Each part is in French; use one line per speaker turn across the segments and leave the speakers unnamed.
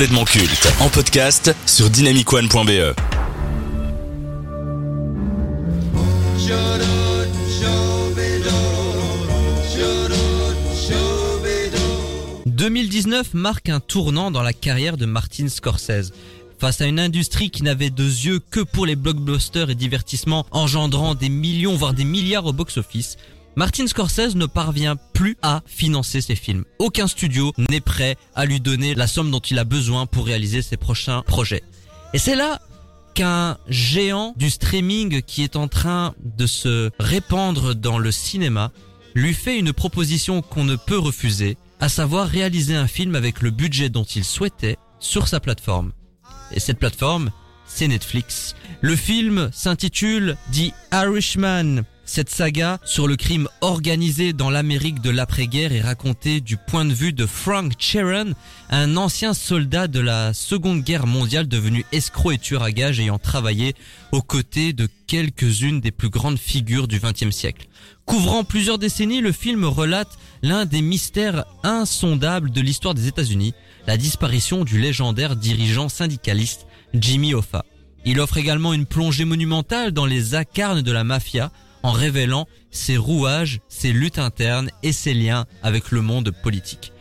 culte en podcast sur dynamicone.be.
« 2019 marque un tournant dans la carrière de Martin Scorsese. Face à une industrie qui n'avait deux yeux que pour les blockbusters et divertissements engendrant des millions voire des milliards au box-office, Martin Scorsese ne parvient plus à financer ses films. Aucun studio n'est prêt à lui donner la somme dont il a besoin pour réaliser ses prochains projets. Et c'est là qu'un géant du streaming qui est en train de se répandre dans le cinéma lui fait une proposition qu'on ne peut refuser, à savoir réaliser un film avec le budget dont il souhaitait sur sa plateforme. Et cette plateforme, c'est Netflix. Le film s'intitule The Irishman. Cette saga sur le crime organisé dans l'Amérique de l'après-guerre est racontée du point de vue de Frank Sheeran, un ancien soldat de la Seconde Guerre mondiale devenu escroc et tueur à gages ayant travaillé aux côtés de quelques-unes des plus grandes figures du XXe siècle. Couvrant plusieurs décennies, le film relate l'un des mystères insondables de l'histoire des États-Unis, la disparition du légendaire dirigeant syndicaliste Jimmy Hoffa. Il offre également une plongée monumentale dans les acarnes de la mafia en révélant ses rouages, ses luttes internes et ses liens avec le monde politique.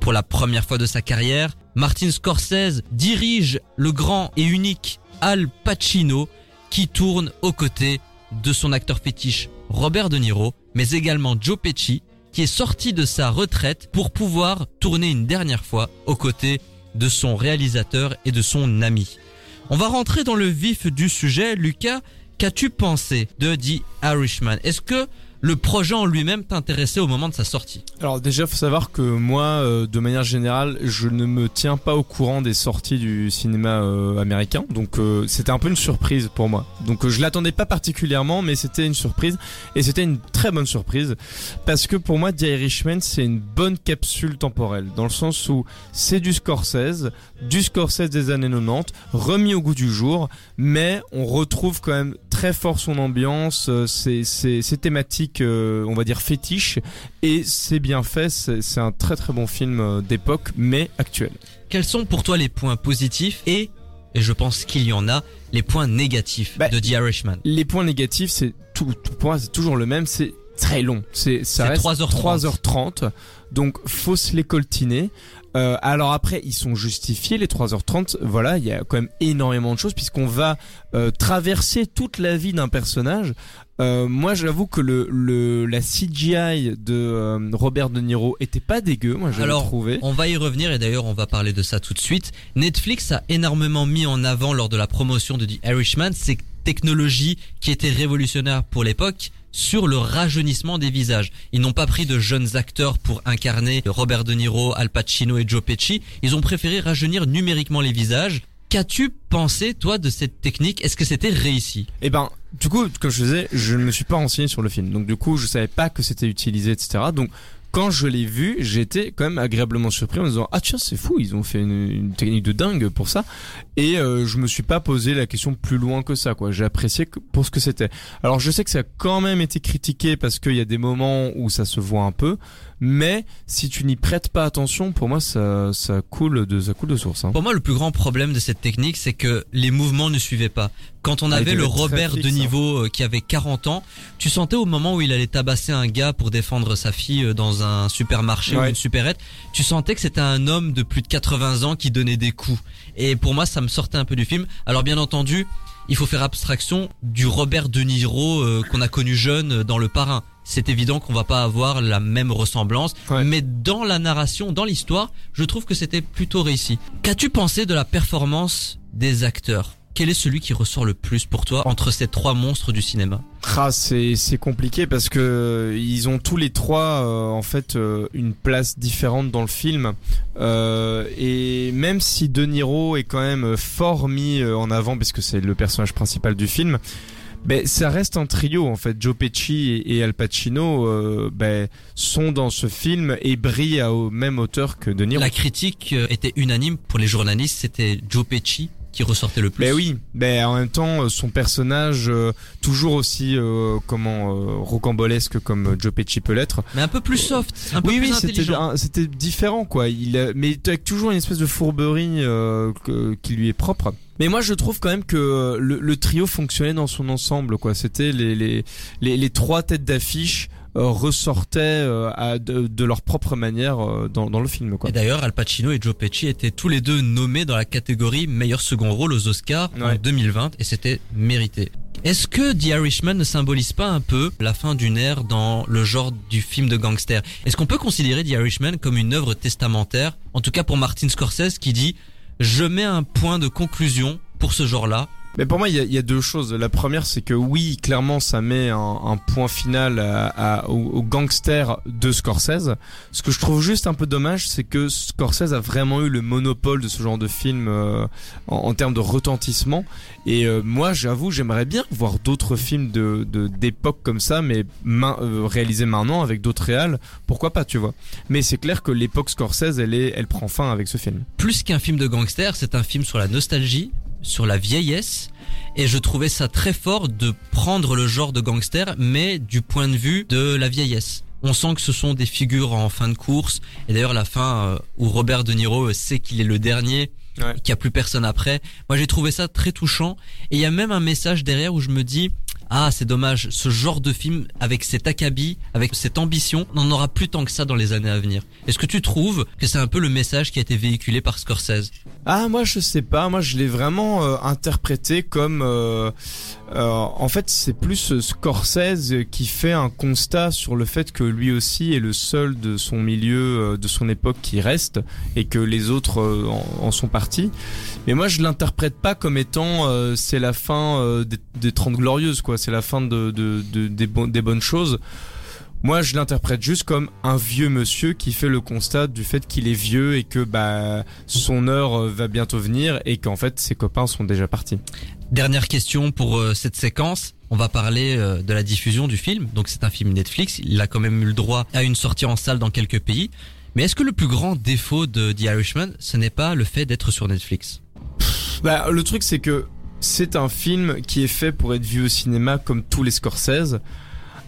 Pour la première fois de sa carrière, Martin Scorsese dirige le grand et unique Al Pacino qui tourne aux côtés de son acteur fétiche Robert De Niro, mais également Joe Pesci qui est sorti de sa retraite pour pouvoir tourner une dernière fois aux côtés de son réalisateur et de son ami. On va rentrer dans le vif du sujet, Lucas. Qu'as-tu pensé de The Irishman? Est-ce que le projet en lui-même t'intéressait au moment de sa sortie?
Alors déjà, faut savoir que moi, euh, de manière générale, je ne me tiens pas au courant des sorties du cinéma euh, américain, donc euh, c'était un peu une surprise pour moi. Donc je l'attendais pas particulièrement, mais c'était une surprise. Et c'était une très bonne surprise. Parce que pour moi, The Irishman, c'est une bonne capsule temporelle. Dans le sens où c'est du Scorsese, du Scorsese des années 90, remis au goût du jour, mais on retrouve quand même très fort son ambiance, ses, ses, ses thématiques on va dire fétiche et c'est bien fait c'est un très très bon film d'époque mais actuel.
Quels sont pour toi les points positifs et et je pense qu'il y en a les points négatifs bah, de The Irishman?
les points négatifs c'est tout, tout pour moi c'est toujours le même c'est très long. C'est ça reste
3h30.
3h30 donc faut se les coltiner euh, alors après, ils sont justifiés les 3h30. Voilà, il y a quand même énormément de choses puisqu'on va euh, traverser toute la vie d'un personnage. Euh, moi, j'avoue que le, le la CGI de euh, Robert De Niro était pas dégueu. Moi, j'ai trouvé.
On va y revenir et d'ailleurs, on va parler de ça tout de suite. Netflix a énormément mis en avant lors de la promotion de The Irishman ces technologies qui étaient révolutionnaires pour l'époque sur le rajeunissement des visages. Ils n'ont pas pris de jeunes acteurs pour incarner Robert De Niro, Al Pacino et Joe Pesci. Ils ont préféré rajeunir numériquement les visages. Qu'as-tu pensé, toi, de cette technique? Est-ce que c'était réussi?
Eh ben, du coup, comme je disais, je ne me suis pas renseigné sur le film. Donc, du coup, je savais pas que c'était utilisé, etc. Donc, quand je l'ai vu, j'étais quand même agréablement surpris en me disant ah tiens c'est fou, ils ont fait une, une, technique de dingue pour ça. Et euh, je me suis pas posé la question plus loin que ça quoi. J'ai apprécié pour ce que c'était. Alors je sais que ça a quand même été critiqué parce qu'il y a des moments où ça se voit un peu, mais si tu n'y prêtes pas attention, pour moi ça ça coule de ça coule de source. Hein.
Pour moi le plus grand problème de cette technique c'est que les mouvements ne suivaient pas. Quand on
Ah,
avait le Robert de
hein.
niveau euh, qui avait 40 ans, tu sentais au moment où il allait tabasser un gars pour défendre sa fille euh, dans un supermarché ou une supérette, tu sentais que c'était un homme de plus de 80 ans qui donnait des coups. Et pour moi, ça me sortait un peu du film. Alors bien entendu, il faut faire abstraction du Robert De Niro euh, qu'on a connu jeune dans Le Parrain. C'est évident qu'on va pas avoir la même ressemblance,
Ouais.
mais dans la narration, dans l'histoire, je trouve que c'était plutôt réussi. Qu'as-tu pensé de la performance des acteurs? Quel est celui qui ressort le plus pour toi entre ces trois monstres du cinéma?
Ah, c'est c'est compliqué parce que euh, ils ont tous les trois euh, en fait euh, une place différente dans le film Euh, et même si De Niro est quand même fort mis en avant parce que c'est le personnage principal du film. Ben, ça reste un trio en fait. Joe Pesci et, et Al Pacino euh, ben, sont dans ce film et brillent à au même hauteur que De Niro.
La critique était unanime pour les journalistes, c'était Joe Pesci qui ressortait le plus.
Ben oui, ben en même temps, euh, son personnage euh, toujours aussi euh, comment euh, rocambolesque comme Joe Pesci peut l'être.
Mais un peu plus soft, un peu
oui,
plus
oui, c'était
intelligent.
c'était différent quoi. Il a- mais avec toujours une espèce de fourberie que- qui lui est propre. Mais moi, je trouve quand même que le, le trio fonctionnait dans son ensemble quoi. C'était les les, les les trois têtes d'affiche ressortaient euh, à, de, de leur propre manière euh, dans dans le film quoi.
Et d'ailleurs, Al Pacino et Joe Pesci étaient tous les deux nommés dans la catégorie meilleur second rôle aux Oscars en
Ouais.
2020 et c'était mérité. Est-ce que The Irishman ne symbolise pas un peu la fin d'une ère dans le genre du film de gangster? Est-ce qu'on peut considérer The Irishman comme une œuvre testamentaire? En tout cas pour Martin Scorsese qui dit « Je mets un point de conclusion pour ce genre-là.
Mais pour moi, il y y a deux choses. La première, c'est que oui, clairement, ça met un, un point final à, à- au, gangster de Scorsese. Ce que je trouve juste un peu dommage, c'est que Scorsese a vraiment eu le monopole de ce genre de film euh, en, en termes de retentissement. Et euh, moi, j'avoue, j'aimerais bien voir d'autres films de- d'époque comme ça, mais main, euh, réalisés maintenant avec d'autres réals. Pourquoi pas, tu vois Mais c'est clair que l'époque Scorsese, elle est, elle prend fin avec ce film.
Plus qu'un film de gangster, c'est un film sur la nostalgie, sur la vieillesse. Et je trouvais ça très fort de prendre le genre de gangster, mais du point de vue de la vieillesse. On sent que ce sont des figures en fin de course. Et d'ailleurs, la fin euh, où Robert De Niro sait qu'il est le dernier,
Ouais.
qu'il n'y a plus personne après. Moi, j'ai trouvé ça très touchant. Et il y a même un message derrière où je me dis, ah, c'est dommage, ce genre de film, avec cet acabit, avec cette ambition, on n'en aura plus tant que ça dans les années à venir. Est-ce que tu trouves que c'est un peu le message qui a été véhiculé par Scorsese?
Ah moi je sais pas, moi je l'ai vraiment euh, interprété comme euh, en fait c'est plus euh, Scorsese qui fait un constat sur le fait que lui aussi est le seul de son milieu, euh, de son époque qui reste et que les autres euh, en, sont partis. Mais moi je l'interprète pas comme étant euh, c'est la fin euh, des, des 30 glorieuses quoi, c'est la fin de, de, de- des, des bonnes choses. Moi, je l'interprète juste comme un vieux monsieur qui fait le constat du fait qu'il est vieux et que bah son heure euh, va bientôt venir et qu'en fait ses copains sont déjà partis.
Dernière question pour euh, cette séquence. On va parler euh, de la diffusion du film. Donc c'est un film Netflix. Il a quand même eu le droit à une sortie en salle dans quelques pays. Mais est-ce que le plus grand défaut de The Irishman, ce n'est pas le fait d'être sur Netflix?
Bah le truc c'est que c'est un film qui est fait pour être vu au cinéma comme tous les Scorsese.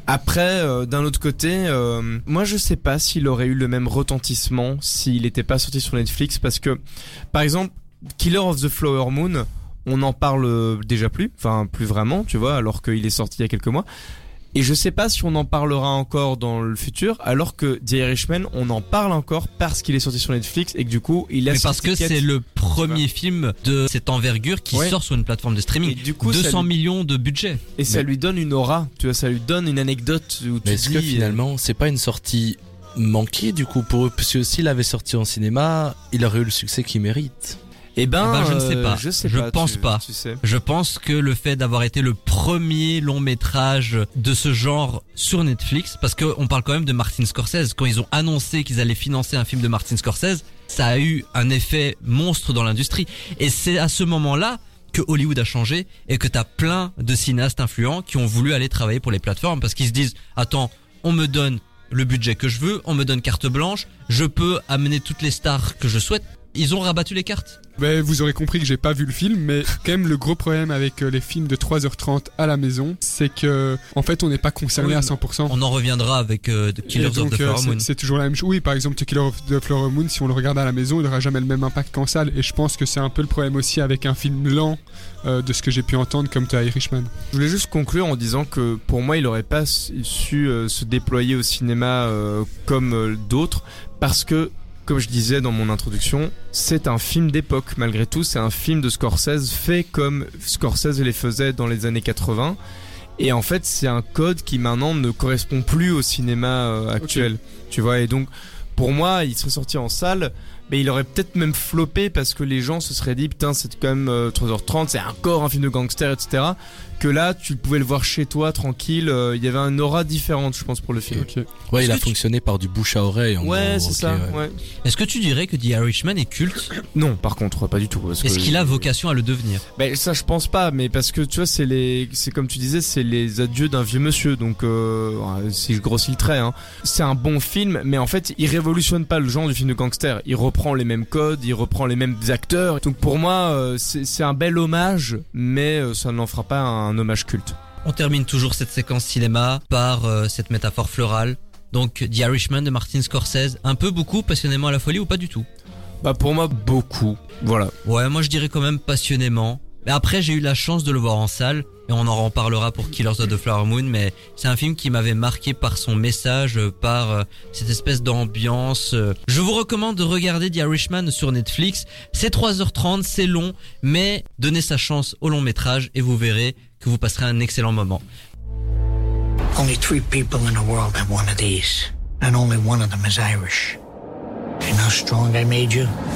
Après, euh, d'un autre côté, moi je sais pas s'il aurait eu le même retentissement s'il n'était pas sorti sur Netflix parce que, par exemple, Killer of the Flower Moon, on n'en parle euh, déjà plus, enfin plus vraiment, tu vois, alors qu'il est sorti il y a quelques mois. Et je sais pas si on en parlera encore dans le futur, alors que The Irishman, on en parle encore parce qu'il est sorti sur Netflix et que du coup, il a
Mais parce que c'est le premier film de cette envergure qui
Ouais.
sort sur une plateforme de
Et
streaming.
du coup, ça
200
lui-
millions de budget.
Et ça lui donne une aura, tu vois, ça lui donne une anecdote où tu
Mais est-ce
dis,
que finalement, c'est pas une sortie manquée du coup pour eux? Parce que s'il avait sorti en cinéma, il aurait eu le succès qu'il mérite.
Eh ben,
Eh ben, je ne sais
euh,
pas.
Je sais
Je
pas.
pense
tu-
pas.
Tu sais.
Je pense que le fait d'avoir été le premier long métrage de ce genre sur Netflix, parce qu'on parle quand même de Martin Scorsese, quand ils ont annoncé qu'ils allaient financer un film de Martin Scorsese, ça a eu un effet monstre dans l'industrie. Et c'est à ce moment-là que Hollywood a changé et que t'as plein de cinéastes influents qui ont voulu aller travailler pour les plateformes parce qu'ils se disent, attends, on me donne le budget que je veux, on me donne carte blanche, je peux amener toutes les stars que je souhaite. Ils ont rabattu les cartes.
Ben, vous aurez compris que j'ai pas vu le film, mais quand même le gros problème avec euh, les films de 3h30 à la maison, c'est que en fait on n'est pas concerné
Oui,
à
mais
100%.
On en reviendra avec euh, The Killers of the
euh,
Flower
c'est-
Moon.
c'est toujours la même chose. Oui, par exemple, The Killer of the Flower Moon, si on le regarde à la maison, il n'aura jamais le même impact qu'en salle. Et je pense que c'est un peu le problème aussi avec un film lent, euh, de ce que j'ai pu entendre comme The Irishman.
Je voulais juste conclure en disant que pour moi, il aurait pas su su, euh, se déployer au cinéma euh, comme euh, d'autres parce que, comme je disais dans mon introduction, c'est un film d'époque. Malgré tout, c'est un film de Scorsese fait comme Scorsese les faisait dans les années 80. Et en fait, c'est un code qui maintenant ne correspond plus au cinéma euh, actuel. Tu vois, et donc, pour moi, il serait sorti en salle, mais il aurait peut-être même floppé parce que les gens se seraient dit, putain, c'est quand même euh, 3h30, c'est encore un film de gangster, etc. Que là, tu pouvais le voir chez toi, tranquille. euh, Il y avait un aura différente, je pense, pour le film.
Ouais, il a
tu-
fonctionné par du bouche à oreille. en
Ouais, c'est ça.
ouais.
Ouais.
Est-ce que tu dirais que The Irishman est culte
Non, par contre, pas du tout. parce
Est-ce
que-
qu'il a vocation à le devenir?
Ben ça je pense pas, mais parce que tu vois c'est les, c'est comme tu disais, c'est les adieux d'un vieux monsieur, donc euh, si je grossis le trait, hein. c'est un bon film, mais en fait il révolutionne pas le genre du film de gangster, il reprend reprend les mêmes codes, il reprend les mêmes acteurs. Donc pour moi, euh, c'est un bel hommage, mais euh, ça n'en fera pas un hommage culte.
On termine toujours cette séquence cinéma par euh, cette métaphore florale. Donc The Irishman de Martin Scorsese, un peu beaucoup passionnément à la folie ou pas du tout?
Bah pour moi, beaucoup. Voilà.
Ouais, moi je dirais quand même passionnément. Mais après j'ai eu la chance de le voir en salle et on en reparlera pour Killers of the Flower Moon mais c'est un film qui m'avait marqué par son message, euh, par euh, cette espèce d'ambiance. euh. Je vous recommande de regarder The Irishman sur Netflix. C'est 3h30, c'est long, mais donnez sa chance au long métrage et vous verrez que vous passerez un excellent moment.
Only three people in the world have one of these, and only one of them is Irish. How strong I made you?